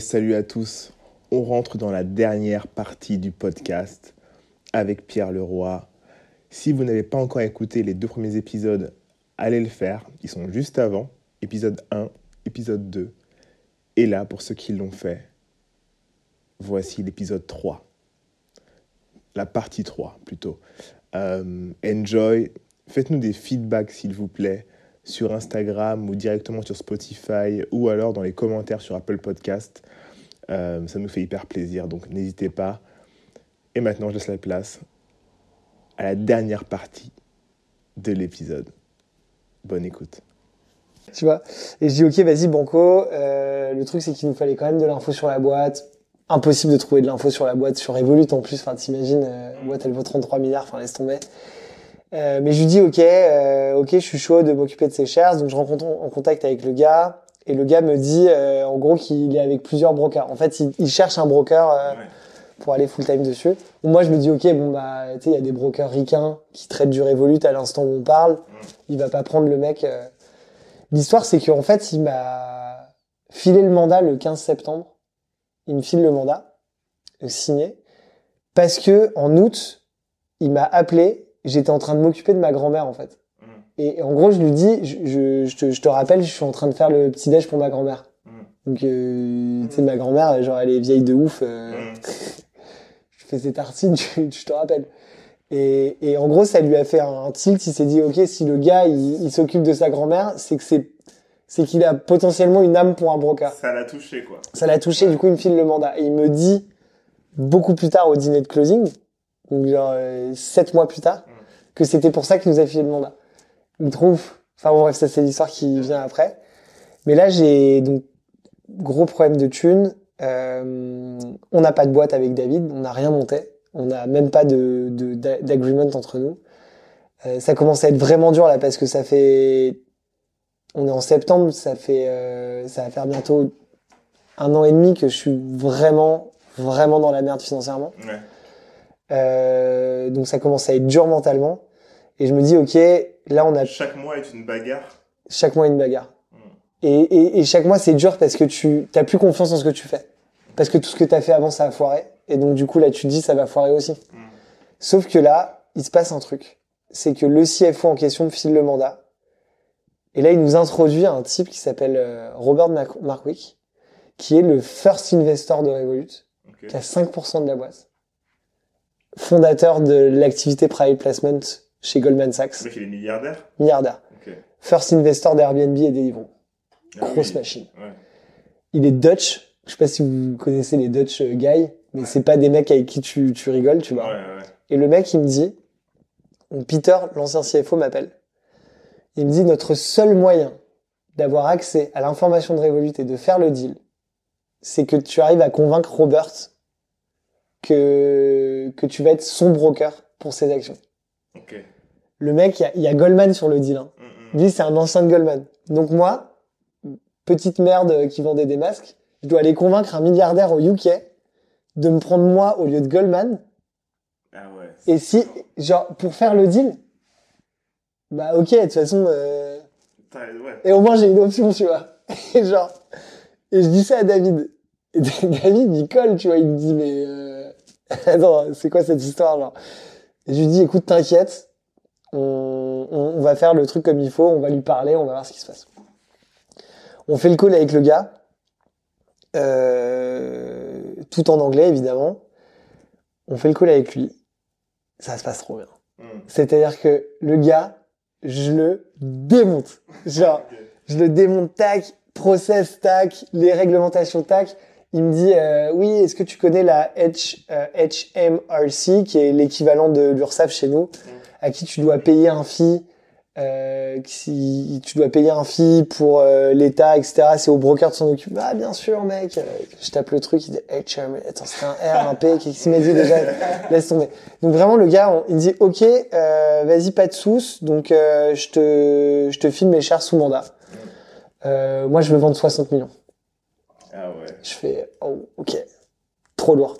Salut à tous. On rentre dans la dernière partie du podcast avec Pierre Leroy. Si vous n'avez pas encore écouté les deux premiers épisodes, allez le faire. Ils sont juste avant. Épisode 1, épisode 2. Et là, pour ceux qui l'ont fait, voici l'épisode 3. La partie 3 plutôt. Euh, enjoy. Faites-nous des feedbacks s'il vous plaît sur Instagram ou directement sur Spotify ou alors dans les commentaires sur Apple Podcast. Euh, ça nous fait hyper plaisir, donc n'hésitez pas. Et maintenant, je laisse la place à la dernière partie de l'épisode. Bonne écoute. Tu vois Et je dis, ok, vas-y, Banco. Euh, le truc, c'est qu'il nous fallait quand même de l'info sur la boîte. Impossible de trouver de l'info sur la boîte, sur Revolut en plus. T'imagines, euh, la boîte, elle vaut 33 milliards. Enfin, laisse tomber. Euh, mais je lui dis, ok, euh, ok, je suis chaud de m'occuper de ces shares. Donc, je rencontre en contact avec le gars. Et le gars me dit, euh, en gros, qu'il est avec plusieurs brokers. En fait, il, il cherche un broker euh, pour aller full time dessus. Moi, je me dis, ok, bon bah, tu sais, il y a des brokers ricains qui traitent du Revolut à l'instant où on parle. Il va pas prendre le mec. euh. L'histoire, c'est qu'en fait, il m'a filé le mandat le 15 septembre. Il me file le mandat, signé, parce que en août, il m'a appelé. J'étais en train de m'occuper de ma grand-mère, en fait. Et en gros, je lui dis, je, je, je te, je te rappelle, je suis en train de faire le petit déj pour ma grand-mère. Donc, euh, tu sais, ma grand-mère, genre, elle est vieille de ouf. euh, je fais ses tartines, je, te rappelle. Et, et en gros, ça lui a fait un tilt. Il s'est dit, ok, si le gars, il, il s'occupe de sa grand-mère, c'est que c'est, c'est qu'il a potentiellement une âme pour un broker. Ça l'a touché, quoi. Ça l'a touché, du coup, il me file le mandat. Et il me dit, beaucoup plus tard au dîner de closing, donc genre euh, sept mois plus tard, que c'était pour ça qu'il nous a filé le mandat. Il me trouve, enfin bon, bref, ça c'est l'histoire qui vient après. Mais là, j'ai donc gros problème de thunes. Euh, on n'a pas de boîte avec David, on n'a rien monté, on n'a même pas de de- d'a- d'agreement entre nous. Euh, ça commence à être vraiment dur là parce que ça fait, on est en septembre, ça fait, euh, ça va faire bientôt un an et demi que je suis vraiment, vraiment dans la merde financièrement. Ouais. Donc ça commence à être dur mentalement. Et je me dis, ok, là on a Chaque mois est une bagarre. chaque mois une bagarre. Mm. Et, et, et chaque mois c'est dur parce que tu t'as plus confiance en ce que tu fais. Parce que tout ce que tu as fait avant ça a foiré. Et donc du coup là tu te dis ça va foirer aussi. Mm. Sauf que là, il se passe un truc. C'est que le CFO en question me file le mandat. Et là il nous introduit à un type qui s'appelle euh, Robert Markwick, qui est le first investor de Revolut, qui a 5% de la boîte. Fondateur de l'activité private placement chez Goldman Sachs, Le mec, il est milliardaire. milliardaire. First investor d'Airbnb et Deliveroo. Ah Grosse oui. machine. Ouais. Il est Dutch. Je sais pas si vous connaissez les Dutch euh, guys, mais c'est pas des mecs avec qui tu, tu rigoles, tu vois. ouais. Et le mec, il me dit, Peter, l'ancien CFO, m'appelle. Il me dit, notre seul moyen d'avoir accès à l'information de Revolut et de faire le deal, c'est que tu arrives à convaincre Robert que, que tu vas être son broker pour ses actions. Le mec, il y y a Goldman sur le deal. Hein. Mm, mm. Lui, c'est un ancien de Goldman. Donc moi, petite merde qui vendait des masques, je dois aller convaincre un milliardaire au UK de me prendre moi au lieu de Goldman. Ah ouais. Et si, genre, pour faire le deal, bah ok, de toute façon, euh, ouais. et au moins j'ai une option, tu vois. Et genre, et je dis ça à David. Et David, il colle, tu vois, il me dit, mais euh... attends, c'est quoi cette histoire, genre? Et je lui dis, écoute, t'inquiète, on, on, on va faire le truc comme il faut, on va lui parler, on va voir ce qui se passe. On fait le call avec le gars, euh, tout en anglais, évidemment. On fait le call avec lui. Ça se passe trop bien. Mm. C'est-à-dire que le gars, je le démonte. Genre, je le démonte, tac, process, tac, les réglementations, tac. Il me dit, euh, oui, est-ce que tu connais la H, euh, HMRC, qui est l'équivalent de l'URSSAF chez nous, à qui tu dois payer un fee, euh, qui, tu dois payer un fee pour euh, l'État, etc. C'est au broker de s'en occuper. Ah, bien sûr, mec. Euh, Je tape le truc, il dit HM, attends, c'est un R, un P, qu'est-ce qu'il m'a dit déjà Laisse tomber. Donc vraiment, le gars, on- il dit, ok, euh, vas-y, pas de sous, donc euh, je te, je te filme mes chars sous mandat. Euh, moi, je veux vendre 60 millions. Ah ouais. Je fais, oh, ok, trop lourd.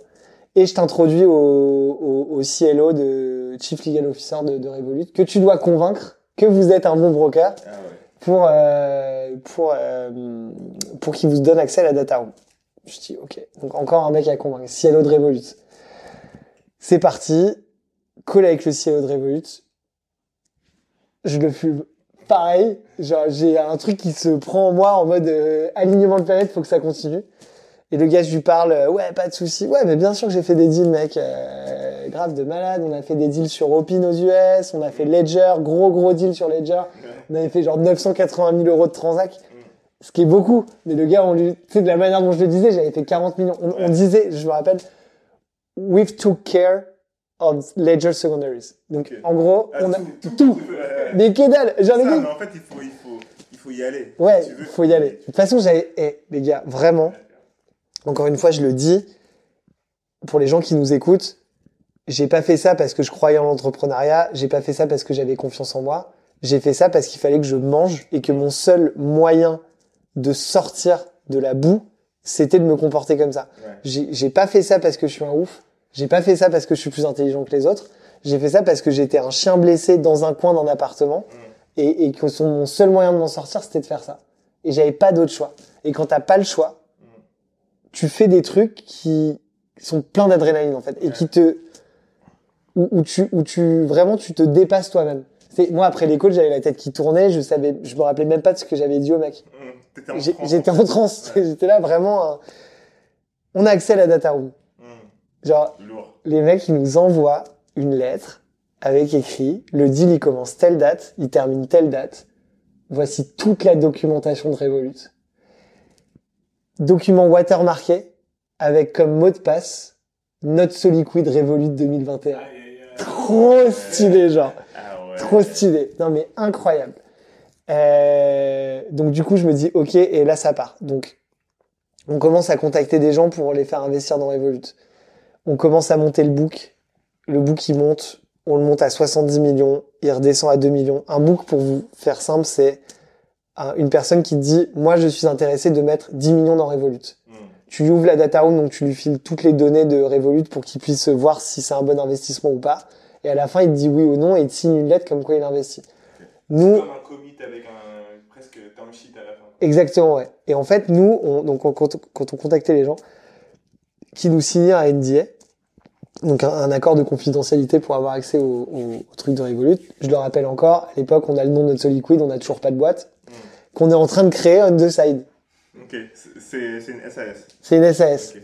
Et je t'introduis au, au, au CLO de Chief Legal Officer de, de Revolut, que tu dois convaincre que vous êtes un bon broker Ah ouais. pour, euh, pour, euh, pour qu'il vous donne accès à la data room. Je dis, ok. Donc encore un mec à convaincre. Cielo de Revolut. C'est parti. Call avec le Cielo de Revolut. Je le fume. Pareil. Genre, j'ai un truc qui se prend en moi en mode euh, alignement de planète, faut que ça continue. Et le gars, je lui parle, euh, ouais, pas de souci. Ouais, mais bien sûr que j'ai fait des deals, mec. Euh, grave de malade. On a fait des deals sur Opin aux US. On a fait Ledger, gros, gros deal sur Ledger. On avait fait genre 980 000 euros de transac. Ce qui est beaucoup. Mais le gars, on lui, tu sais, de la manière dont je le disais, j'avais fait 40 millions. On, on disait, je me rappelle, we've took care of Ledger secondaries. Donc, en gros, Ah, on a tout, tout. Mais que dalle. J'en ai dit. en fait, il faut, il faut, il faut y aller. Ouais, veux. faut y aller. De toute façon, j'avais, eh, les gars, vraiment, encore une fois, je le dis, pour les gens qui nous écoutent, j'ai pas fait ça parce que je croyais en l'entrepreneuriat, j'ai pas fait ça parce que j'avais confiance en moi, j'ai fait ça parce qu'il fallait que je mange et que mon seul moyen de sortir de la boue, c'était de me comporter comme ça. Ouais. J'ai pas fait ça parce que je suis un ouf, j'ai pas fait ça parce que je suis plus intelligent que les autres, j'ai fait ça parce que j'étais un chien blessé dans un coin d'un appartement et, et que son, mon seul moyen de m'en sortir, c'était de faire ça. Et j'avais pas d'autre choix. Et quand t'as pas le choix, tu fais des trucs qui sont pleins d'adrénaline en fait et qui te où, où tu où tu vraiment tu te dépasses toi-même. C'est moi après l'école, j'avais la tête qui tournait, je savais je me rappelais même pas de ce que j'avais dit au mec. En transe. J'étais en transe, j'étais là vraiment euh, on a accès à la data room. Hum, Genre Lourd. les mecs ils nous envoient une lettre avec écrit le deal il commence telle date, il termine telle date. Voici toute la documentation de Revolut. Document watermarqué avec comme mot de passe Not so liquid Revolut 2021. Aïe, aïe, aïe. Trop stylé genre. Ah ouais. Trop stylé. Non mais incroyable. Euh, donc du coup je me dis ok et là ça part. Donc on commence à contacter des gens pour les faire investir dans Revolut. On commence à monter le book. Le book il monte. On le monte à 70 millions. Il redescend à 2 millions. Un book pour vous faire simple c'est un- une personne qui te dit moi je suis intéressé de mettre 10 millions dans Revolut. Hum, Tu lui ouvres la data room donc tu lui files toutes les données de Revolut pour qu'il puisse voir si c'est un bon investissement ou pas. Et à la fin il te dit oui ou non et il te signe une lettre comme quoi il investit. Nous, Comme un commit avec un presque term sheet à la fin. Exactement, ouais. Et en fait, nous, on, donc on- quand, quand on contactait les gens qui nous signaient un NDA, donc un, un accord de confidentialité pour avoir accès au, au, au truc de Revolut, je le rappelle encore, à l'époque, on a le nom de notre Liquid, on n'a toujours pas de boîte. Qu'on est en train de créer on the side. Ok, c'est- une SAS. C'est une SAS.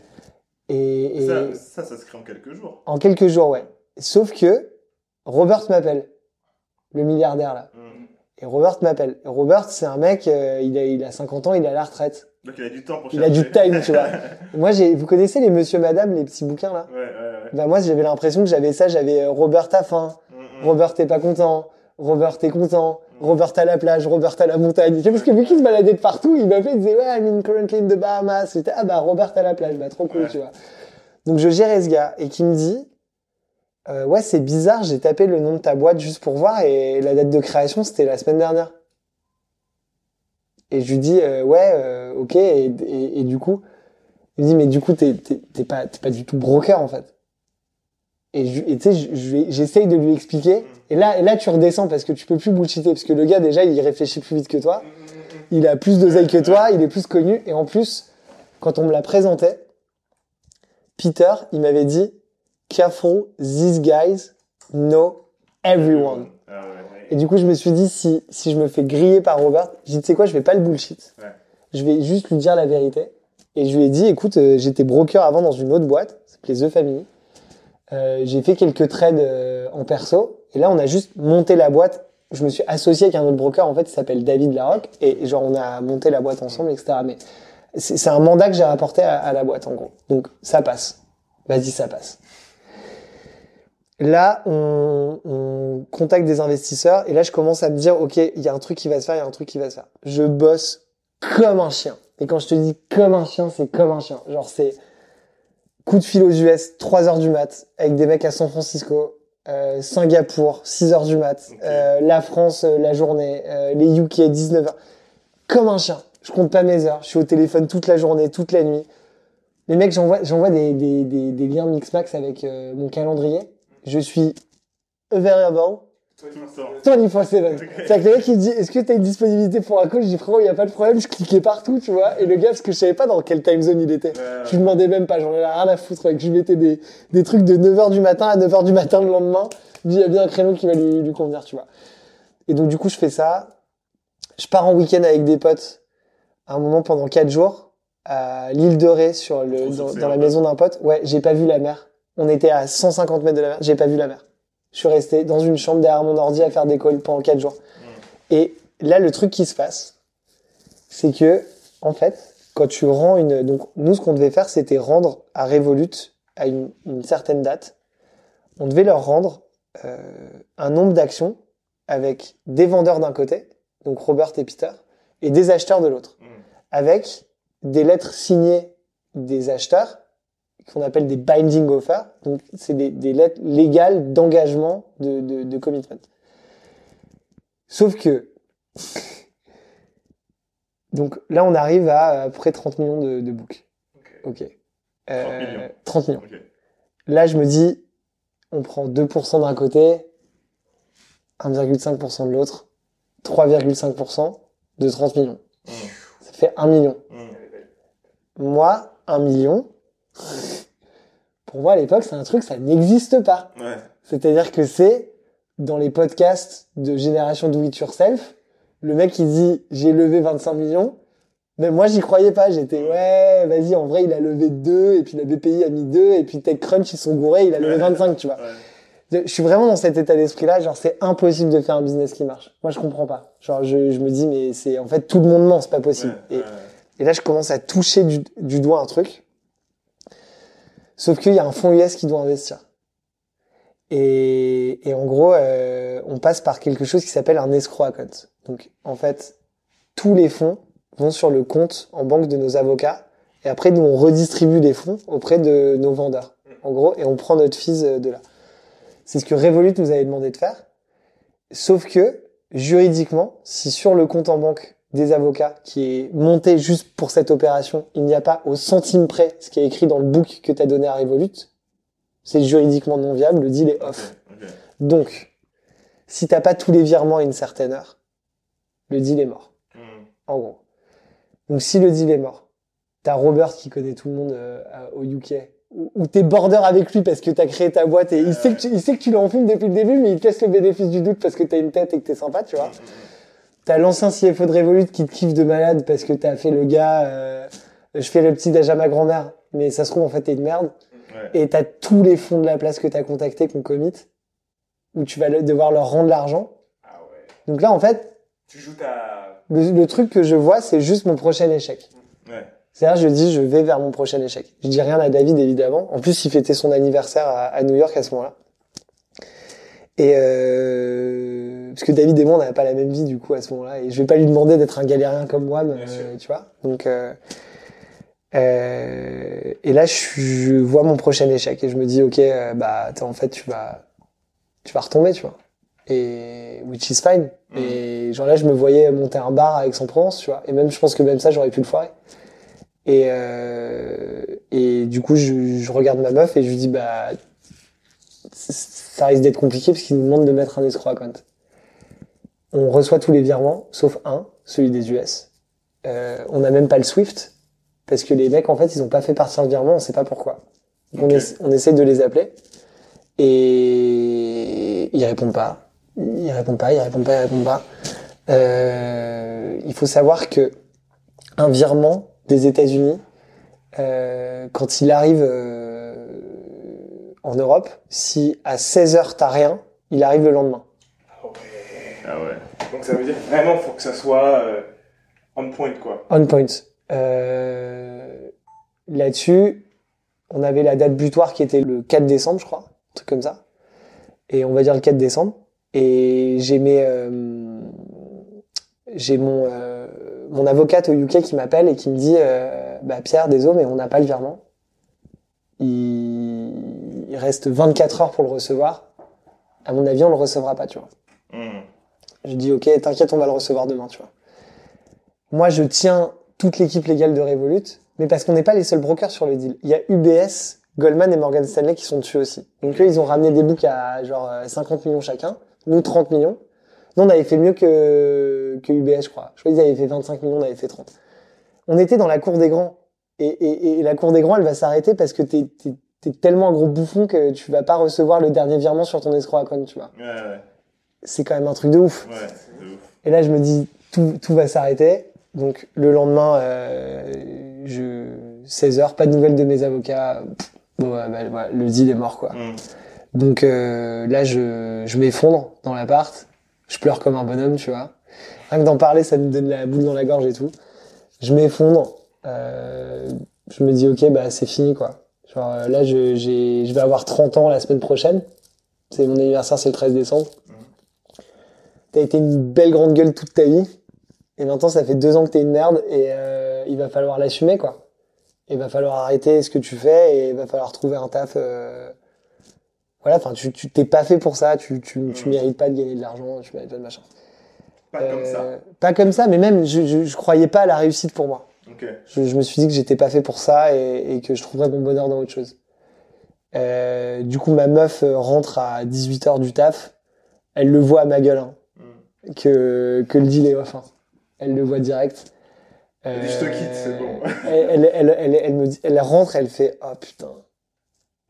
Et, et Ça, ça, ça se crée en quelques jours. en quelques jours, ouais. Sauf que Robert m'appelle, le milliardaire là. Hum. Et Robert m'appelle. Robert, c'est un mec, euh, il, a, il a 50 ans, il est à la retraite. Donc il a du temps pour Il a du time, tu vois. Moi, j'ai, vous connaissez les Monsieur Madame, les petits bouquins là? Ouais, ouais, ouais. Bah moi, j'avais l'impression que j'avais ça. J'avais euh, Robert à faim, Hum, hum. Robert t'es pas content, Robert t'es content, Robert à la plage, Robert à la montagne. Parce que vu qu'il se baladait de partout, il m'appelait, il disait ouais, I'm in currently in the Bahamas. J'étais ah bah Robert à la plage, bah trop cool, Ouais. tu vois. Donc je gérais ce gars et qui me dit euh, ouais c'est bizarre, j'ai tapé le nom de ta boîte juste pour voir et la date de création c'était la semaine dernière. Et je lui dis euh, ouais euh, ok et, et, et du coup il me dit mais du coup t'es pas t'es pas du tout broker en fait. Et tu sais j'essaye de lui expliquer et là et là tu redescends parce que tu peux plus bullshiter parce que le gars déjà il réfléchit plus vite que toi il a plus d'oseille que toi, il est plus connu. Et en plus, quand on me l'a présenté, Peter, il m'avait dit, careful, these guys know everyone. Ah. Et du coup, je me suis dit, si, si je me fais griller par Robert, j'ai dit, tu sais quoi, je vais pas le bullshit. Je vais juste lui dire la vérité. Et je lui ai dit, écoute, euh, j'étais broker avant dans une autre boîte, ça s'appelait The Family. Euh, j'ai fait quelques trades euh, en perso. Et là, on a juste monté la boîte. Je me suis associé avec un autre broker, en fait, il s'appelle David Larocque. Et genre, on a monté la boîte ensemble, etc. Mais c'est un mandat que j'ai rapporté à, à la boîte, en gros. Donc, ça passe. Vas-y, ça passe. Là, on, on contacte des investisseurs et là, je commence à me dire, OK, il y a un truc qui va se faire, il y a un truc qui va se faire. Je bosse comme un chien. Et quand je te dis comme un chien, c'est comme un chien. Genre, c'est coup de fil aux US, 3 heures du mat, avec des mecs à San Francisco, euh, Singapour, 6 heures du mat, euh, la France, euh, la journée, euh, les UK, 19 heures. Comme un chien. Je compte pas mes heures. Je suis au téléphone toute la journée, toute la nuit. Les mecs, j'envoie, j'envoie des, des, des, des liens Mixmax avec euh, mon calendrier. Je suis available 24 7. C'est-à-dire que le mec, il dit, est-ce que t'as une disponibilité pour un call? Je dis, frérot, il n'y a pas de problème, je cliquais partout, tu vois. Et le gars, parce que je savais pas dans quelle time zone il était. Je lui demandais même pas, j'en ai rien à foutre, mec. Je lui mettais des, des trucs de 9h du matin à 9h du matin le lendemain. Je dis, il y a bien un créneau qui va lui, lui convenir, tu vois. Et donc, du coup, je fais ça. Je pars en week-end avec des potes, à un moment pendant 4 jours, à l'île de Ré, sur le, dans, dans la maison d'un pote. Ouais, j'ai pas vu la mer. On était à 150 mètres de la mer, j'ai pas vu la mer. Je suis resté dans une chambre derrière mon ordi à faire des calls pendant 4 jours. Et là, le truc qui se passe, c'est que, en fait, quand tu rends une, donc, nous, ce qu'on devait faire, c'était rendre à Revolut, à une, une certaine date, on devait leur rendre euh, un nombre d'actions avec des vendeurs d'un côté, donc Robert et Peter, et des acheteurs de l'autre, Mm. avec des lettres signées des acheteurs, qu'on appelle des binding offers, donc c'est des, des lettres légales d'engagement de, de, de commitment. Sauf que, donc là, on arrive à, à près 30 millions de, de books. Ok. Euh, millions. 30 millions. Là, je me dis, on prend 2% d'un côté, 1,5% de l'autre, 3,5% de 30 millions. Mm. Ça fait 1 million. Mm. Moi, 1 million, pour moi à l'époque, c'est un truc, ça n'existe pas. Ouais. C'est-à-dire que c'est dans les podcasts de génération do it yourself, le mec il dit j'ai levé 25 millions, mais moi j'y croyais pas, j'étais ouais, vas-y, en vrai il a levé 2 et puis la BPI a mis 2 et puis TechCrunch ils sont gourés, il a levé 25, tu vois. Ouais. Je suis vraiment dans cet état d'esprit-là, genre c'est impossible de faire un business qui marche. Moi je comprends pas. Genre je, je me dis mais c'est en fait tout le monde ment, c'est pas possible. Ouais, Et, et là je commence à toucher du, du doigt un truc. Sauf qu'il y a un fonds US qui doit investir. Et, et en gros, euh, on passe par quelque chose qui s'appelle un escrow account. Donc en fait, tous les fonds vont sur le compte en banque de nos avocats. Et après, nous, on redistribue les fonds auprès de nos vendeurs. En gros, et on prend notre fils de là. C'est ce que Revolut nous avait demandé de faire. Sauf que, juridiquement, si sur le compte en banque des avocats qui est monté juste pour cette opération, il n'y a pas au centime près ce qui est écrit dans le book que tu as donné à Revolut, c'est juridiquement non viable, le deal est off. Donc, si t'as pas tous les virements à une certaine heure, le deal est mort, Mm. en gros. Donc si le deal est mort, t'as Robert qui connaît tout le monde euh, au UK, ou, t'es border avec lui parce que t'as créé ta boîte et il sait que tu, il sait que tu l'as en film depuis le début, mais il te laisse le bénéfice du doute parce que t'as une tête et que t'es sympa, tu vois. T'as l'ancien CFO de Revolut qui te kiffe de malade parce que t'as fait le gars, euh, je fais le petit d'âge à ma grand-mère, mais ça se trouve en fait t'es une merde. Ouais. Et t'as tous les fonds de la place que t'as contactés qu'on commit, où tu vas le- devoir leur rendre l'argent. Ah ouais. Donc là, en fait, Tu joues ta. le, le truc que je vois, c'est juste mon prochain échec. Ouais. C'est-à-dire, je dis, je vais vers mon prochain échec. Je dis rien à David, évidemment. En plus, il fêtait son anniversaire à, à New York à ce moment-là. Et euh, parce que David et moi, on n'avait pas la même vie du coup à ce moment-là, et je vais pas lui demander d'être un galérien comme moi, mais, euh, tu vois. Donc, euh, euh, et là, je, vois mon prochain échec et je me dis, ok, euh, bah, en fait, tu vas, tu vas retomber, tu vois. Et which is fine. Mm. Et genre là, je me voyais monter un bar avec son Provence, tu vois. Et même, je pense que même ça, j'aurais pu le foirer. Et, euh, et du coup, je, je regarde ma meuf et je lui dis, bah, ça risque d'être compliqué parce qu'il nous demande de mettre un escroc account. On reçoit tous les virements, sauf un, celui des US. Euh, on n'a même pas le Swift parce que les mecs, en fait, ils ont pas fait partir le virement, on sait pas pourquoi. Donc, on, essa- on essaie de les appeler et ils répondent pas. Ils répondent pas, ils répondent pas, ils répondent pas. Euh, il faut savoir que un virement des États-Unis, euh, quand il arrive en Europe, si à 16h t'as rien, il arrive le lendemain. Ah ouais. Donc ça veut dire vraiment faut que ça soit euh, on point quoi. On point. Euh, Là-dessus, on avait la date butoir qui était le 4 décembre, je crois, un truc comme ça. Et on va dire le 4 décembre. Et j'ai mes, euh, j'ai mon, euh, mon avocate au UK qui m'appelle et qui me dit, euh, bah Pierre, désolé, mais on n'a pas le virement. Il, il reste 24 heures pour le recevoir. À mon avis, on le recevra pas, tu vois. Je dis ok, t'inquiète, on va le recevoir demain, tu vois. Moi, je tiens toute l'équipe légale de Revolut, mais parce qu'on n'est pas les seuls brokers sur le deal. Il y a UBS, Goldman et Morgan Stanley qui sont dessus aussi. Donc eux, ils ont ramené des books à genre euh, 50 millions chacun, nous 30 millions. Nous, on avait fait mieux que, que UBS, je crois. Je crois qu'ils avaient fait 25 millions, on avait fait 30. On était dans la cour des grands. Et, la cour des grands, elle va s'arrêter parce que t'es tellement un gros bouffon que tu vas pas recevoir le dernier virement sur ton escroc account, tu vois. Ouais, ouais, C'est quand même un truc de ouf. ouais, de ouf. Et là, je me dis, tout, tout va s'arrêter. Donc, le lendemain, euh, je, 16 heures, pas de nouvelles de mes avocats. Pff, Bon, ouais, bah, voilà, le deal est mort, quoi. Mm. Donc, euh, là, je, je m'effondre dans l'appart. Je pleure comme un bonhomme, tu vois. Rien que d'en parler, ça me donne la boule dans la gorge et tout. Je m'effondre. Euh, je me dis, ok, bah, c'est fini, quoi. Genre, euh, là, je, j'ai, je vais avoir 30 ans la semaine prochaine. C'est mon anniversaire, c'est le 13 décembre. T'as été une belle grande gueule toute ta vie. Et maintenant, ça fait deux ans que t'es une merde et euh, il va falloir l'assumer, quoi. Il va falloir arrêter ce que tu fais et il va falloir trouver un taf. euh, Voilà, enfin, tu tu t'es pas fait pour ça. Tu tu tu mérites pas de gagner de l'argent. Tu mérites pas de machin. Pas comme ça. Euh, Pas comme ça, mais même je, je je croyais pas à la réussite pour moi. Ok. Je, je me suis dit que j'étais pas fait pour ça et, et que je trouverais mon bonheur dans autre chose. Euh, du coup, ma meuf rentre à 18h du taf. Elle le voit à ma gueule, hein. Que, que le est off. hein. Elle le voit direct. Euh, Elle dit, je te quitte, c'est bon. elle, elle, elle, elle, elle me dit, elle rentre, elle fait, oh putain.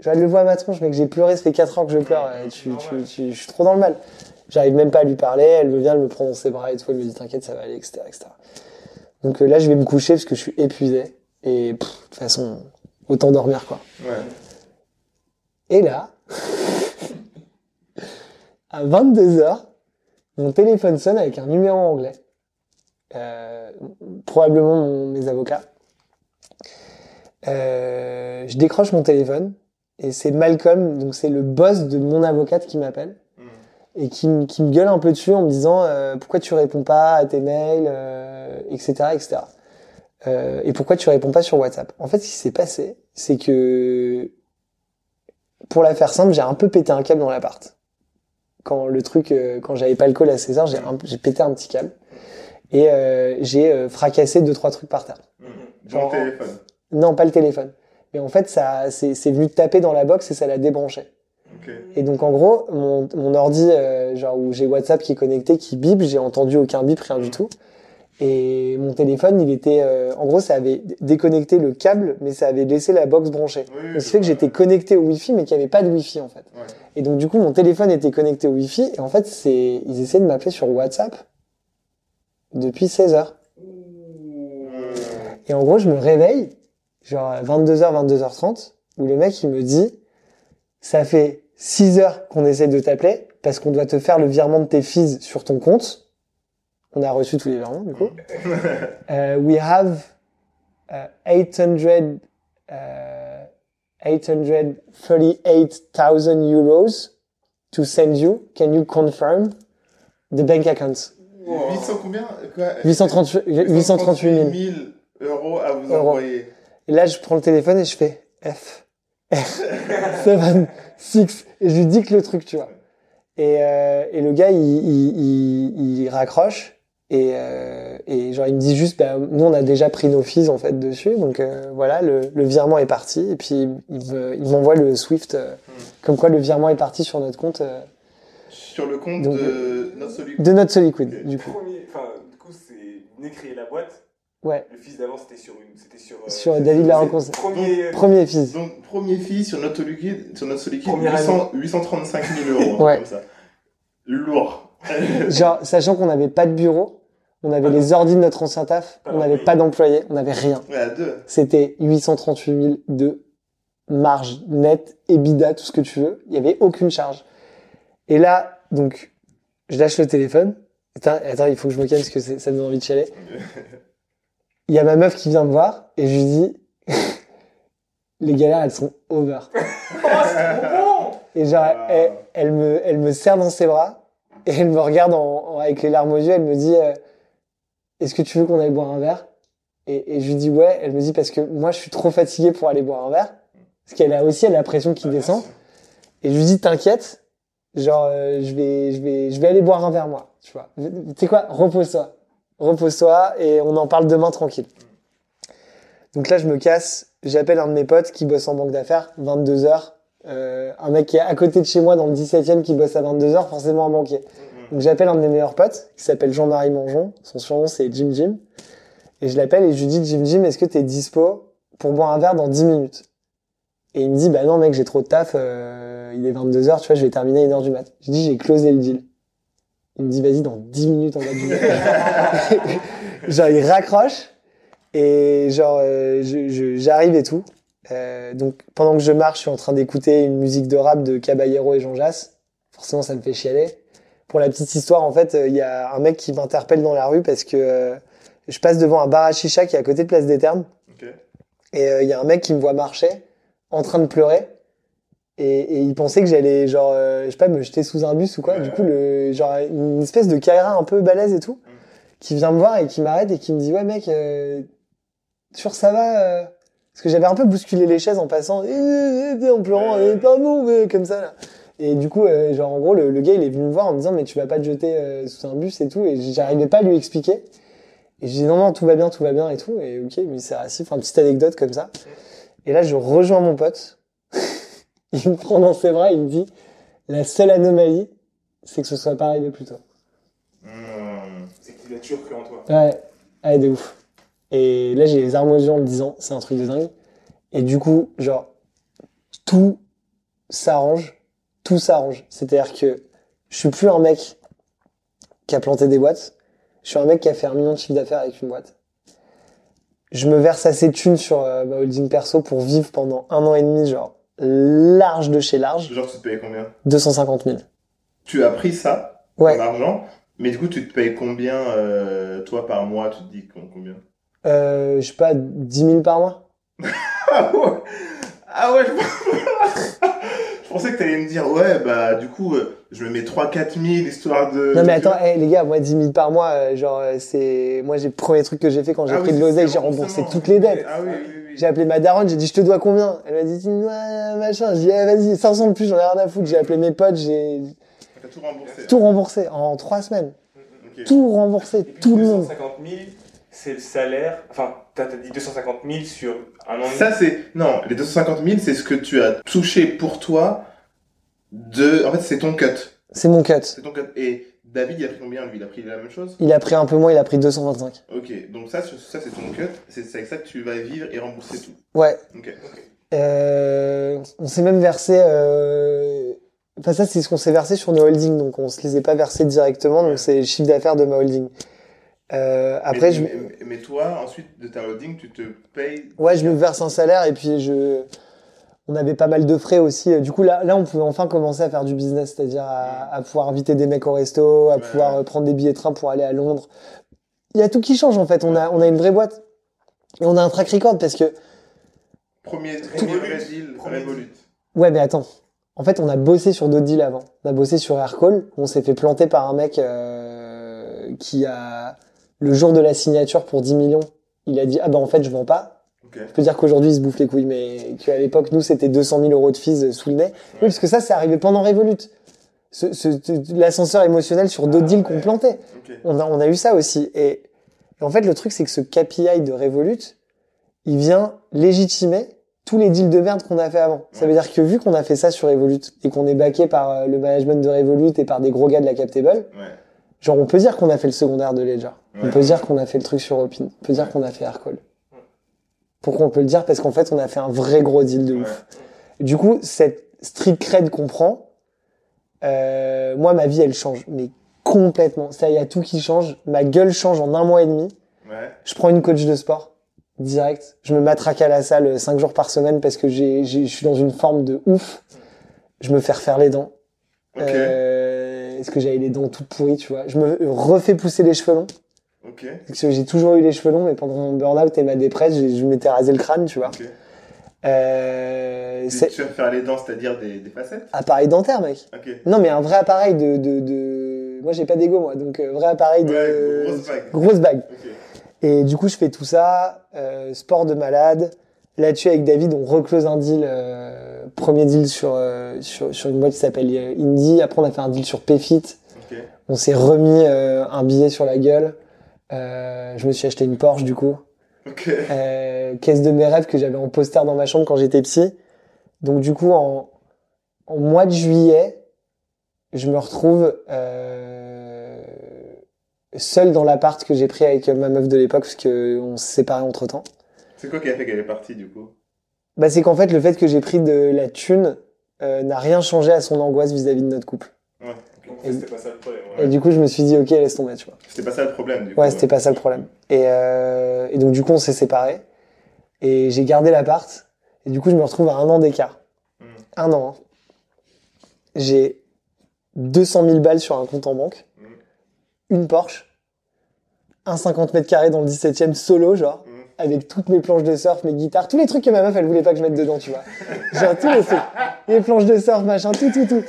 Genre, elle le voit à ma tronche, mec, j'ai pleuré, ça fait 4 ans que je pleure. euh, Tu, tu, tu, je suis trop dans le mal. J'arrive même pas à lui parler, elle me vient, elle me prend dans ses bras et tout, elle me dit, t'inquiète, ça va aller, etc., etc. Donc euh, là, je vais me coucher parce que je suis épuisé. Et de toute façon, autant dormir, quoi. Ouais. Et là, à 22h, mon téléphone sonne avec un numéro anglais. Euh, probablement mon- mes avocats. Euh, je décroche mon téléphone et c'est Malcolm, donc c'est le boss de mon avocate qui m'appelle Mm. et qui, me- qui me gueule un peu dessus en me disant euh, pourquoi tu réponds pas à tes mails, etc., etc. Et pourquoi tu réponds pas sur WhatsApp? En fait, ce qui s'est passé, c'est que pour la faire simple, j'ai un peu pété un câble dans l'appart. Quand le truc, euh, quand j'avais pas le call à 16 heures, j'ai un- j'ai pété un petit câble et euh, j'ai euh, fracassé deux trois trucs par terre. Mm. Genre- Ton téléphone. Non, pas le téléphone. Mais en fait, ça, c'est c'est venu taper dans la box et ça l'a débranché. Ok. Et donc en gros, mon, mon ordi, genre où j'ai WhatsApp qui est connecté, qui bip, j'ai entendu aucun bip, rien du tout. Et mon téléphone, il était, euh, en gros, ça avait déconnecté le câble, mais ça avait laissé la box branchée. Oui, oui, Ce qui fait que j'étais connecté au Wi-Fi, mais qu'il n'y avait pas de Wi-Fi en fait. Ouais. Et donc du coup, mon téléphone était connecté au Wi-Fi, et en fait, c'est, ils essaient de m'appeler sur WhatsApp depuis 16 heures. Et en gros, je me réveille, genre à 22h, 22h30, où le mec, il me dit, ça fait 6 heures qu'on essaie de t'appeler, parce qu'on doit te faire le virement de tes fees sur ton compte. On a reçu tous les virements, du coup. Euh, we have uh, 800, uh, 838,000 euros to send you. Can you confirm the bank account? 800 combien? Quoi? 838 838 000. 000 euros à vous Euros. envoyer. Et là, je prends le téléphone et je fais F. F. 7, 6. Et je lui dis que le truc, tu vois. Et, euh, et le gars, il, il, il, il raccroche. Et, euh, et genre, il me dit juste, bah, nous, on a déjà pris nos fees, en fait, dessus. Donc, euh, voilà, le, le virement est parti. Et puis, il, me- il m'envoie le Swift, euh, comme quoi le virement est parti sur notre compte euh, Sur le compte Donc, de notre solide. de notre Soliquid, du coup. Premier, enfin, du coup, c'est venez créer la boîte. Ouais, Le fils d'avant, c'était sur une, c'était sur. euh, Sur David le Premier. premier fees. Donc, premier fils sur notre liquide, sur notre liquide, Première 800 835 000 euros. Ouais. Comme ça. Lourd. Genre, sachant qu'on n'avait pas de bureau, on avait les ordi de notre ancien taf, on n'avait pas d'employés, on n'avait rien. Ouais, à deux. C'était 838 000 de marge nette, EBITDA, tout ce que tu veux. Il y avait aucune charge. Et là, donc, je lâche le téléphone. Attends, attends, il faut que je me calme parce que ça me donne envie de chialer. Il y a ma meuf qui vient me voir et je lui dis, les galères, elles sont over. Et genre, Wow. elle, elle me, elle me serre dans ses bras et elle me regarde en, en- avec les larmes aux yeux. Elle me dit, euh, est-ce que tu veux qu'on aille boire un verre? Et, et je lui dis ouais. Elle me dit parce que moi, je suis trop fatiguée pour aller boire un verre. Parce qu'elle a aussi elle a la pression qui descend. Et je lui dis t'inquiète, genre euh, je vais, je vais, je vais aller boire un verre moi. Tu vois. Tu sais quoi, repose-toi, repose-toi et on en parle demain tranquille. Donc là, je me casse j'appelle un de mes potes qui bosse en banque d'affaires, 22 heures. Euh, un mec qui est à côté de chez moi dans le 17e qui bosse à 22 heures, forcément un banquier. Donc j'appelle un de mes meilleurs potes qui s'appelle Jean-Marie Mangeon. Son surnom c'est Jim Jim. Et je l'appelle et je lui dis Jim Jim, est-ce que t'es dispo pour boire un verre dans 10 minutes? Et il me dit bah non mec, j'ai trop de taf, euh, il est 22 heures, tu vois, je vais terminer à 1 heure du mat. Je dis j'ai closé le deal. Il me dit vas-y dans 10 minutes on va du genre il raccroche et genre euh, j'arrive et tout. Euh, donc pendant que je marche, je suis en train d'écouter une musique de rap de Caballero et Jean Jass. Forcément, ça me fait chialer. Pour la petite histoire, en fait, euh, il y a un mec qui m'interpelle dans la rue parce que euh, je passe devant un bar à chicha qui est à côté de Place des Termes. Et euh, il y a un mec qui me voit marcher, en train de pleurer. Et, et il pensait que j'allais, genre, euh, je sais pas, me jeter sous un bus ou quoi. Ouais. Du coup, le, genre, une espèce de Kaira un peu balèze et tout, qui vient me voir et qui m'arrête et qui me dit, ouais, mec, euh, sûr, ça va euh? Parce que j'avais un peu bousculé les chaises en passant, eh, eh, eh, en pleurant, Ouais. pas bon, mais comme ça, là. Et du coup, euh, genre, en gros, le, le gars, il est venu me voir en me disant, mais tu vas pas te jeter euh, sous un bus et tout. Et j'arrivais pas à lui expliquer. Et je dis, non, non, tout va bien, tout va bien et tout. Et ok, mais c'est assis, enfin, petite anecdote comme ça. Et là, je rejoins mon pote. il me prend dans ses bras, il me dit, la seule anomalie, c'est que ce soit pas arrivé plus tôt. Hmm. C'est qu'il a toujours cru en toi. Ouais, ouais, de ouf. Et là, j'ai les armes aux yeux en me disant, c'est un truc de dingue. Et du coup, genre, tout s'arrange, tout s'arrange. C'est-à-dire que je suis plus un mec qui a planté des boîtes. Je suis un mec qui a fait un million de chiffre d'affaires avec une boîte. Je me verse assez de thunes sur euh, ma holding perso pour vivre pendant un an et demi, genre, large de chez large. Genre, tu te payais combien? 250 000. Tu as pris ça? Ouais. en argent, mais du coup, tu te payes combien, euh, toi, par mois? Tu te dis com- combien? Euh, je sais pas, 10 000 par mois. Ah ouais Ah ouais, je... je pensais que t'allais me dire, ouais, bah, du coup, euh, je me mets 3-4 000, histoire de... Non mais attends, eh, les gars, moi 10 000 par mois, euh, genre euh, c'est, moi j'ai le premier truc que j'ai fait quand j'ai Ah pris oui, de l'oseille, j'ai remboursé toutes les dettes. Ah oui, oui, oui. J'ai appelé ma daronne, j'ai dit je te dois combien? Elle m'a dit ouais, machin, j'ai dit eh, vas-y 500 de plus, j'en ai rien à foutre. J'ai appelé mes potes, j'ai T'as tout remboursé. tout remboursé en trois semaines, Ok. tout remboursé, Et puis tout le monde. 250 000, c'est le salaire. Enfin, t'as dit 250 000 sur un an et demi. Ça, c'est... Non, les 250 000, c'est ce que tu as touché pour toi de... En fait, c'est ton cut. C'est mon cut. C'est ton cut. Et David, il a pris combien, lui? Il a pris la même chose? Il a pris un peu moins, il a pris 225. Ok, donc ça, ça c'est ton cut. C'est avec ça que tu vas vivre et rembourser tout. Ouais. Ok. Euh, on s'est même versé. Euh... Enfin ça c'est ce qu'on s'est versé sur nos holdings, donc on se les est pas versés directement, donc c'est le chiffre d'affaires de ma holding. Euh, après mais, je. mais, mais toi, ensuite de ta holding, tu te payes... Ouais, je me verse un salaire et puis je. On avait pas mal de frais aussi. Du coup, là, là, on pouvait enfin commencer à faire du business, c'est-à-dire à, à pouvoir inviter des mecs au resto, à Ouais. pouvoir euh, prendre des billets de train pour aller à Londres. Il y a tout qui change en fait. On a, on a une vraie boîte et on a un track record parce que. Premier, premier vrai deal, Premier Revolut. Ouais, mais attends. En fait, on a bossé sur d'autres deals avant. On a bossé sur Aircall. On s'est fait planter par un mec euh, qui a le jour de la signature pour 10 millions. Il a dit ah ben en fait je vends pas. Je peux dire qu'aujourd'hui, il se bouffe les couilles, mais qu'à l'époque, nous, c'était 200 000 euros de fees sous le nez. Oui, parce que ça, c'est arrivé pendant Revolut. Ce, ce, ce- l'ascenseur émotionnel sur d'autres Ah, deals ouais. qu'on plantait. On a, on a eu ça aussi. Et, et en fait, le truc, c'est que ce KPI de Revolut, il vient légitimer tous les deals de merde qu'on a fait avant. Ça veut dire que vu qu'on a fait ça sur Revolut et qu'on est backé par euh, le management de Revolut et par des gros gars de la Captable, Ouais. genre, on peut dire qu'on a fait le secondaire de Ledger. On peut dire qu'on a fait le truc sur Opin. On peut dire qu'on a fait Aircall. Pourquoi on peut le dire? Parce qu'en fait, on a fait un vrai gros deal de ouf. Du coup, cette street cred qu'on prend, euh, moi, ma vie, elle change. Mais complètement. Ça, il y a tout qui change. Ma gueule change en un mois et demi. Ouais. Je prends une coach de sport. Direct. Je me matraque à la salle euh, cinq jours par semaine parce que j'ai, j'ai- je suis dans une forme de ouf. Je me fais refaire les dents. Ok. Euh, est-ce que j'avais les dents toutes pourries, tu vois? Je me refais pousser les cheveux longs. Ok. Parce que j'ai toujours eu les cheveux longs, mais pendant mon burn-out et ma dépresse, je m'étais rasé le crâne, tu vois. Ok. Euh, Tu c'est tu vas faire les dents, c'est-à-dire des, des facettes? Appareil dentaire, mec. Ok. Non, mais un vrai appareil de, de, de... moi j'ai pas d'ego, moi, donc euh, vrai appareil de Ouais, grosse bague. grosse bague. Ok. Et du coup, je fais tout ça, euh, sport de malade. Là-dessus, avec David, on reclose un deal, euh, premier deal sur, euh, sur sur une boîte qui s'appelle Indie. Après, on a fait un deal sur Payfit. Ok. On s'est remis euh, un billet sur la gueule. Euh, je me suis acheté une Porsche du coup. Ok. euh, caisse de mes rêves que j'avais en poster dans ma chambre quand j'étais petit. Donc du coup, en, en mois de juillet, je me retrouve euh, seul dans l'appart que j'ai pris avec ma meuf de l'époque parce que on s'est séparés entre temps. C'est quoi qui a fait qu'elle est partie du coup? Bah c'est qu'en fait le fait que j'ai pris de la thune euh, n'a rien changé à son angoisse vis-à-vis de notre couple. Ouais. Donc, c'était pas ça le problème. Et du coup je me suis dit ok laisse tomber tu vois. C'était pas ça le problème du coup. Ouais c'était pas ça le problème. Et, euh, et donc du coup on s'est séparés et j'ai gardé l'appart et du coup je me retrouve à un an d'écart. Hmm. Un an. hein. J'ai 200 000 balles sur un compte en banque, Mm. une Porsche, un 50 mètres carrés dans le 17ème solo, genre, Mm. avec toutes mes planches de surf, mes guitares, tous les trucs que ma meuf, elle voulait pas que je mette dedans, tu vois. Genre, tous les trucs. Les planches de surf, machin, tout, tout, tout.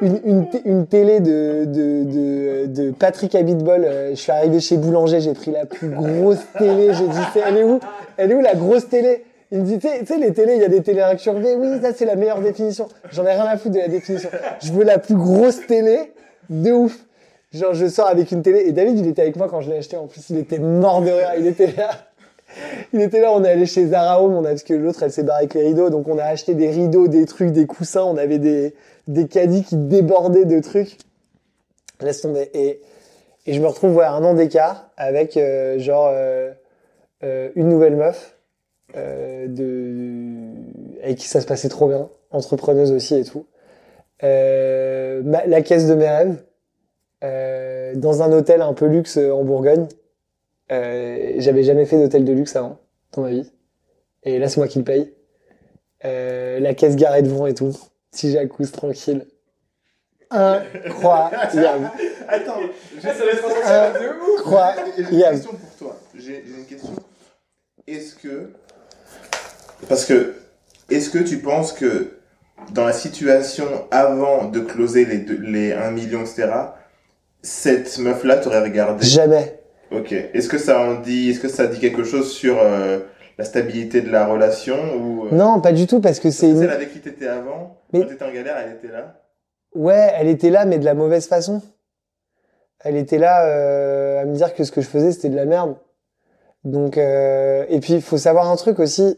Une, une, une télé de, de, de, de Patrick Abitbol. euh, je suis arrivé chez Boulanger, j'ai pris la plus grosse télé. J'ai dit, elle est où? Elle est où la grosse télé? Il me dit, tu sais, les télés, il y a des télés incurvées. Oui, ça, c'est la meilleure définition. J'en ai rien à foutre de la définition. Je veux la plus grosse télé de ouf. Genre, je sors avec une télé. Et David, il était avec moi quand je l'ai acheté. En plus, il était mort de rire. Il était là. Il était là, on est allé chez Zara Home, on a, parce que l'autre, elle s'est barrée avec les rideaux. Donc, on a acheté des rideaux, des trucs, des coussins. On avait des, des caddies qui débordaient de trucs. Laisse tomber. Et, et je me retrouve, ouais, un an d'écart avec, euh, genre, euh, euh, une nouvelle meuf, euh, de, avec qui ça se passait trop bien. Entrepreneuse aussi et tout. La caisse de mes rêves. Dans un hôtel un peu luxe en Bourgogne. J'avais jamais fait d'hôtel de luxe avant dans ma vie. Et là, c'est moi qui le paye. La caisse garée devant et tout. Si j'accuse tranquille. Incroyable. Attends, Ah, ça va Euh, de. Incroyable. J'ai une question pour toi. J'ai j'ai une question. Est-ce que. Parce que. Est-ce que tu penses que dans la situation avant de closer les, deux- les 1 million, etc., cette meuf-là t'aurait regardé? Jamais. Ok. Est-ce que ça en dit. Est-ce que ça dit quelque chose sur euh, la stabilité de la relation ou. euh, Non, pas du tout, parce que c'est Celle avec qui t'étais avant, Mais- quand t'étais en galère, elle était là. Ouais, elle était là, mais de la mauvaise façon. Elle était là euh, à me dire que ce que je faisais, c'était de la merde. Donc, euh, et puis, il faut savoir un truc aussi.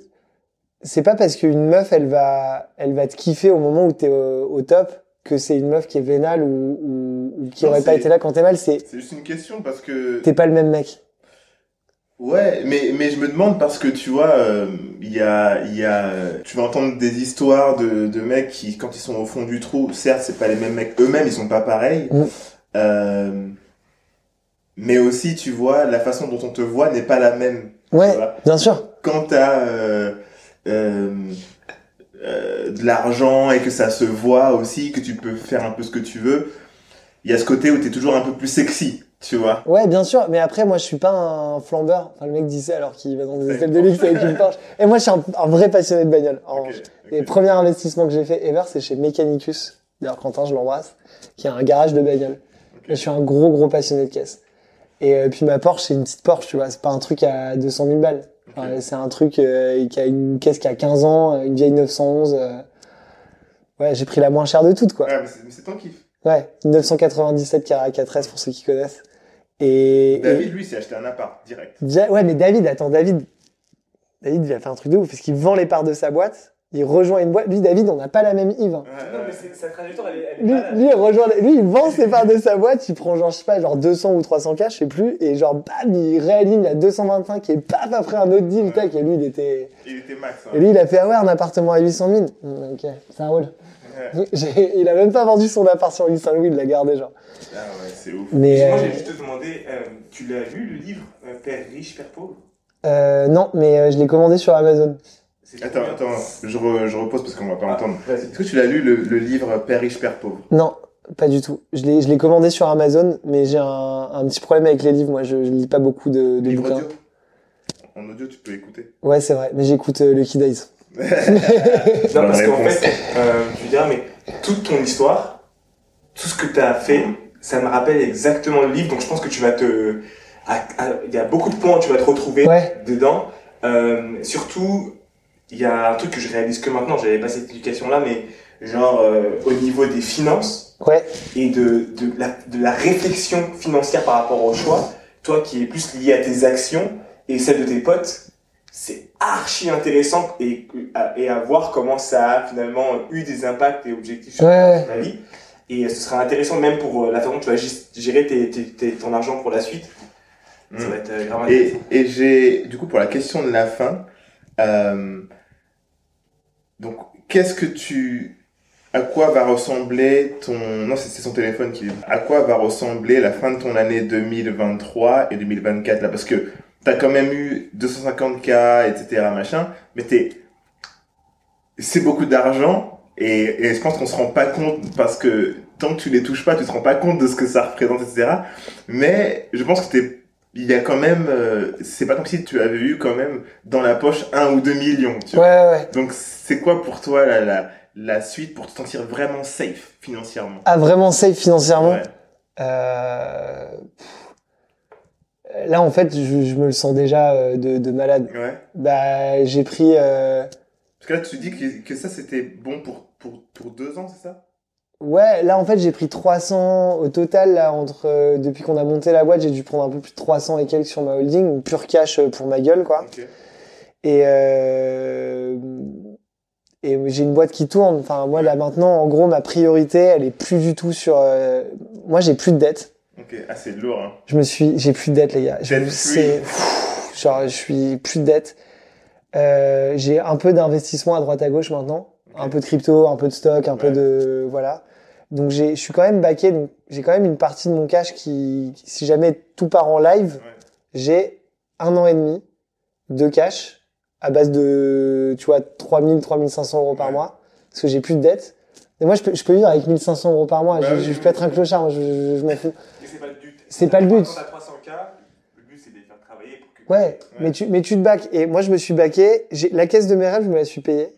C'est pas parce qu'une meuf, elle va, elle va te kiffer au moment où t'es au, au top que c'est une meuf qui est vénale ou, ou, ou qui Non, aurait pas été là quand t'es mal. C'est, C'est juste une question parce que. t'es pas le même mec. Ouais, mais, mais je me demande parce que tu vois, euh, il y a, il y a, tu vas entendre des histoires de, de mecs qui, quand ils sont au fond du trou, certes, c'est pas les mêmes mecs, eux-mêmes, ils sont pas pareils. Mm. Euh, mais aussi, tu vois, la façon dont on te voit n'est pas la même. Ouais, bien sûr. Quand t'as euh, euh, euh, de l'argent et que ça se voit aussi, que tu peux faire un peu ce que tu veux, il y a ce côté où t'es toujours un peu plus sexy, tu vois. Ouais, bien sûr. Mais après, moi, je suis pas un flambeur. Enfin, le mec dit ça alors qu'il va dans des hôtels de luxe avec une Porsche. Et moi, je suis un, un vrai passionné de bagnole. en Ok, revanche. ok. Les premiers investissements que j'ai fait ever, c'est chez Mechanicus. D'ailleurs, Quentin, je l'embrasse, qui a un garage de bagnole. Je suis un gros, gros passionné de caisse. Et euh, puis ma Porsche, c'est une petite Porsche, tu vois. C'est pas un truc à 200 000 balles. Enfin. C'est un truc euh, qui a une caisse qui a 15 ans, euh, une vieille 911. euh. Ouais, j'ai pris la moins chère de toutes, quoi. Ouais, mais c'est- ton kiff. Ouais, une 997 Carrera 4S pour ceux qui connaissent. Et, et- David, lui, s'est acheté un appart, direct. Ouais, mais David, attends, David, David, il a fait un truc de ouf parce qu'il vend les parts de sa boîte, il rejoint une boîte. Lui, David, on n'a pas la même Yves. hein. Ouais, Non, mais sa trajectoire, elle est, elle est Lui, malade. lui, il rejoint, lui, il vend ses parts de sa boîte, il prend genre, je sais pas, genre 200 ou 300 k, je sais plus, et genre, bam, il réaligne à 225 et paf, après un autre deal, tac, et lui, il était, Il était max. hein. et lui, il a fait, ah ouais, un appartement à 800 000. Hum, ok, ça roule. Il a même pas vendu son appart sur l'île Saint-Louis, il l'a gardé, genre. Ah ouais, c'est ouf. Mais, Moi, euh, j'ai juste te demander, euh, tu l'as lu le livre euh, Père riche, Père pauvre? Euh, non, mais euh, je l'ai commandé sur Amazon. Attends, attends, je, re- je repose parce qu'on va pas Ah, entendre. Est-ce que tu l'as lu le, le livre Père riche, Père pauvre? Non, pas du tout. Je l'ai, je l'ai commandé sur Amazon, mais j'ai un, un petit problème avec les livres. Moi, je, je lis pas beaucoup de, de Livre bouquins. audio? En audio, tu peux écouter. Ouais, c'est vrai, mais j'écoute euh, Lucky Days. Non, parce qu'en fait, euh, je veux dire, mais toute ton histoire, tout ce que tu as fait, ça me rappelle exactement le livre, donc je pense que tu vas te. Il y a beaucoup de points où tu vas te retrouver Ouais, dedans. Euh, surtout, il y a un truc que je réalise que maintenant, j'avais pas cette éducation-là, mais genre euh, au niveau des finances ouais, et de, de, la, de la réflexion financière par rapport au choix, toi qui es plus lié à tes actions et celle de tes potes, c'est archi intéressant et, et à voir comment ça a finalement eu des impacts et objectifs sur Ouais. ta vie. Et ce sera intéressant même pour euh, la façon dont tu vas gérer tes, tes- tes- ton argent pour la suite. Ça Mm. va être euh, grave Et, intéressant. et j'ai, du coup, pour la question de la fin, euh, donc, qu'est-ce que tu, à quoi va ressembler ton, non, c'est c'est son téléphone qui, à quoi va ressembler la fin de ton année 2023 et 2024 là, parce que t'as quand même eu 250K, etc., machin, mais t'es, c'est beaucoup d'argent et, et je pense qu'on se rend pas compte parce que tant que tu les touches pas, tu te rends pas compte de ce que ça représente, etc. Mais je pense que t'es il y a quand même, euh, c'est pas comme si tu avais eu quand même dans la poche un ou deux millions. Tu Ouais, vois. ouais. Donc c'est quoi pour toi la, la, la suite pour te sentir vraiment safe financièrement? Ah, vraiment safe financièrement? Ouais. Euh. Là, en fait, je, je me le sens déjà euh, de, de malade. ouais. Bah, j'ai pris. euh, Parce que là tu dis que, que ça c'était bon pour, pour, pour deux ans, c'est ça? Ouais, là, en fait, j'ai pris 300 au total. Là, entre euh, depuis qu'on a monté la boîte, j'ai dû prendre un peu plus de 300 et quelques sur ma holding, pur cash pour ma gueule, quoi. Et euh, et j'ai une boîte qui tourne. Enfin, moi, là, maintenant, en gros, ma priorité, elle est plus du tout sur. moi, j'ai plus de dettes. Ok, ah c'est lourd hein. Je me suis, j'ai plus de dettes, les gars. C'est, genre, je suis plus de dettes. Euh, j'ai un peu d'investissement à droite à gauche maintenant, un peu de crypto, un peu de stock, un peu de voilà. Donc j'ai, je suis quand même backé. Donc j'ai quand même une partie de mon cash qui, si jamais tout part en live, Ouais. j'ai un an et demi de cash à base de, tu vois, 3000, 3500 euros par mois, parce que j'ai plus de dettes. Et moi, je peux, je peux vivre avec 1500 euros par mois. Bah je, peux être un clochard, moi, je, je, je m'en fous. C'est pas le but. C'est pas le but. Quand t'as 300K, le but c'est de les faire travailler pour que. Ouais, mais tu, mais tu te baques. Et moi, je me suis baqué. J'ai, la caisse de mes rêves, je me la suis payée.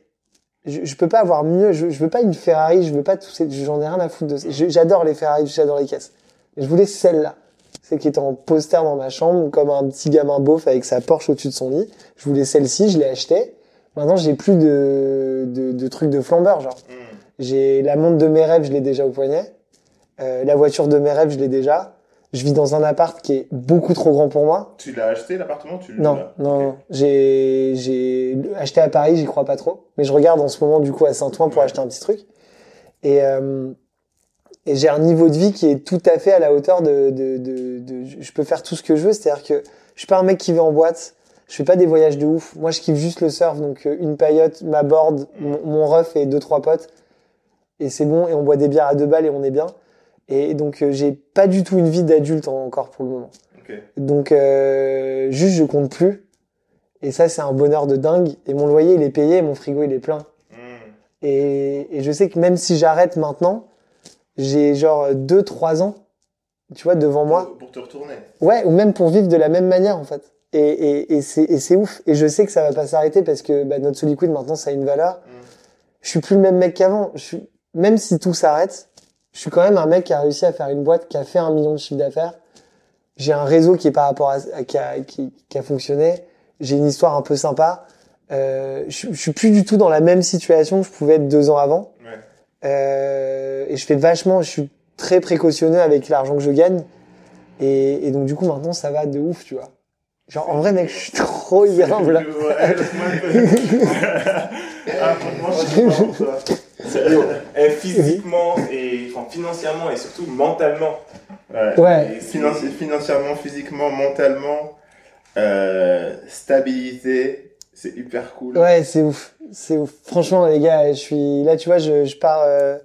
Je, je peux pas avoir mieux. Je, je veux pas une Ferrari. Je veux pas tout. ces- J'en ai rien à foutre de ça. J'adore les Ferrari. J'adore les caisses. Je voulais celle-là. Celle qui était en poster dans ma chambre, comme un petit gamin beauf avec sa Porsche au-dessus de son lit. Je voulais celle-ci. Je l'ai achetée. Maintenant, j'ai plus de, de, de trucs de flambeur, genre. Hmm. J'ai la montre de mes rêves, je l'ai déjà au poignet. Euh, la voiture de mes rêves, je l'ai déjà. Je vis dans un appart qui est beaucoup trop grand pour moi. Tu l'as acheté l'appartement tu Non, non. J'ai, j'ai acheté à Paris, j'y crois pas trop. Mais je regarde en ce moment, du coup, à Saint-Ouen pour Ouais. acheter un petit truc. Et, euh, et j'ai un niveau de vie qui est tout à fait à la hauteur de, de, de, de- je peux faire tout ce que je veux. C'est-à-dire que je suis pas un mec qui va en boîte. Je fais pas des voyages de ouf. Moi, je kiffe juste le surf. Donc, euh, une paillote, ma board, mon, mon ref et deux, trois potes. Et c'est bon. Et on boit des bières à deux balles et on est bien. Et donc, euh, j'ai pas du tout une vie d'adulte encore pour le moment. Donc euh, juste je compte plus. Et ça c'est un bonheur de dingue. Et mon loyer il est payé, et mon frigo il est plein. Hmm. Et, et je sais que même si j'arrête maintenant, j'ai genre 2-3 ans, tu vois, devant moi. Pour, pour te retourner. Ouais, ou même pour vivre de la même manière en fait. Et, et, et c'est ouf. Et je sais que ça va pas s'arrêter parce que bah, notre Soliquid maintenant ça a une valeur. Hmm. Je suis plus le même mec qu'avant. Je suis même si tout s'arrête, je suis quand même un mec qui a réussi à faire une boîte qui a fait un million de chiffre d'affaires. J'ai un réseau qui est par rapport à, à- qui, a, qui, qui a fonctionné. J'ai une histoire un peu sympa. Euh, je, je suis plus du tout dans la même situation que je pouvais être deux ans avant. Ouais. Euh, et je fais vachement, je suis très précautionneux avec l'argent que je gagne. Et, et donc du coup maintenant ça va de ouf, tu vois. Genre en vrai mec, je suis trop humble. Ah, franchement, je suis Et physiquement et enfin, financièrement et surtout mentalement. Ouais. Ouais. Et financi- financièrement, physiquement, mentalement, euh, stabilité, c'est hyper cool. Ouais, c'est ouf. C'est ouf. Franchement, les gars, je suis là, tu vois, je, je pars. euh,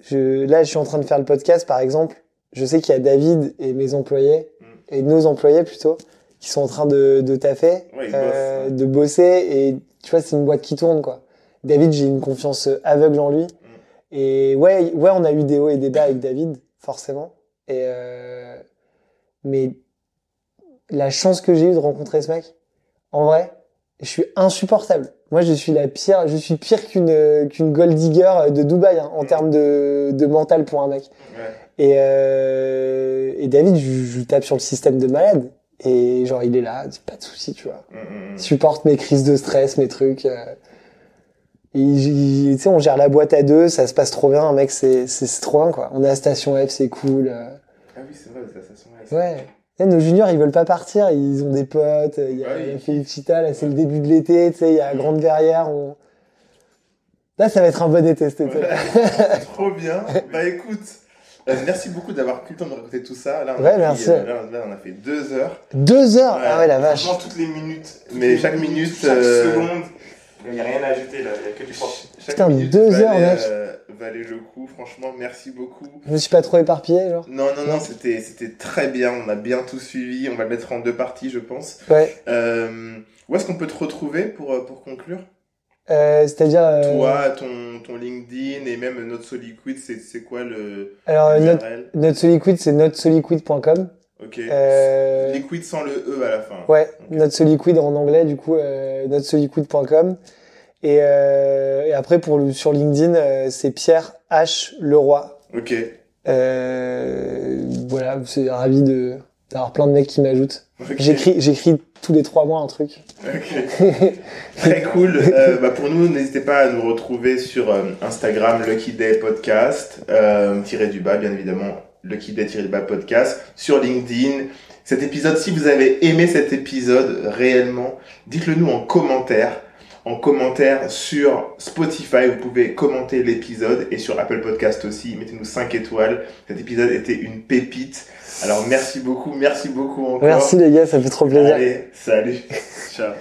je, là, je suis en train de faire le podcast, par exemple. Je sais qu'il y a David et mes employés, Mm. et nos employés plutôt, qui sont en train de, de taffer, Ouais, euh, bossent, ouais. de bosser. Et tu vois, c'est une boîte qui tourne, quoi. David, j'ai une confiance aveugle en lui. Et ouais, ouais, on a eu des hauts et des bas avec David, forcément. Et euh, mais la chance que j'ai eue de rencontrer ce mec, en vrai, je suis insupportable. Moi, je suis la pire, je suis pire qu'une qu'une gold digger de Dubaï hein, en termes de, de mental pour un mec. Ouais. Et, euh, et David, je, je tape sur le système de malade. Et genre, il est là, pas de souci, tu vois. Mm, mm, Il mm. supporte mes crises de stress, mes trucs. euh. Tu sais, on gère la boîte à deux, ça se passe trop bien, mec, c'est c'est trop bien, quoi. On est à Station F, c'est cool. euh. Ah oui, c'est vrai, c'est ça, ça Ouais. Nos juniors, ils veulent pas partir, ils ont des potes, il y a Ah oui. Felicita, là, c'est le début de l'été, tu sais, il y a Grande Verrière, on... Là, ça va être un bon été, cet été. Trop bien. Bah écoute, euh, merci beaucoup d'avoir pris le temps de raconter tout ça. Là, on, Ouais, a pris, merci. euh, là, là, on a fait deux heures. Deux heures? Ouais. Ah ouais, la vache. Franchement, toutes les minutes. Mais chaque minute, Chaque euh, seconde. Il n'y a rien à ajouter là, il n'y a que du propre. Putain, minute deux valait, heures, mec. euh, valait le coup. Franchement, merci beaucoup. Je me suis pas trop éparpillé, genre Non, non, non, c'était, c'était très bien. On a bien tout suivi. On va le mettre en deux parties, je pense. Ouais. Euh, où est-ce qu'on peut te retrouver pour, euh, pour conclure? Euh, C'est-à-dire... euh, Toi, ton, ton LinkedIn et même notre Soliquid, c'est, c'est quoi le Alors, notre Soliquid, c'est notesoliquid.com. Ok. Euh, Liquid sans le E à la fin. Ouais, Ok. notre Soliquid en anglais, du coup, euh, notesoliquid.com. Et, euh, et après, pour le, sur LinkedIn, euh, c'est Pierre H. Leroy. Ok. Euh, voilà, c'est ravi de d'avoir plein de mecs qui m'ajoutent. J'écris, j'écris tous les trois mois un truc. Ok. Très cool. Euh, bah pour nous, n'hésitez pas à nous retrouver sur euh, Instagram, Lucky Day Podcast, euh, tiré du bas, bien évidemment, Tiré du bas podcast, sur LinkedIn. Cet épisode, si vous avez aimé cet épisode réellement, dites-le nous en commentaire. En commentaire sur Spotify, vous pouvez commenter l'épisode et sur Apple Podcast aussi, mettez-nous 5 étoiles. Cet épisode était une pépite. Alors merci beaucoup, merci beaucoup encore. Merci les gars, ça fait trop plaisir. Allez, salut. Ciao.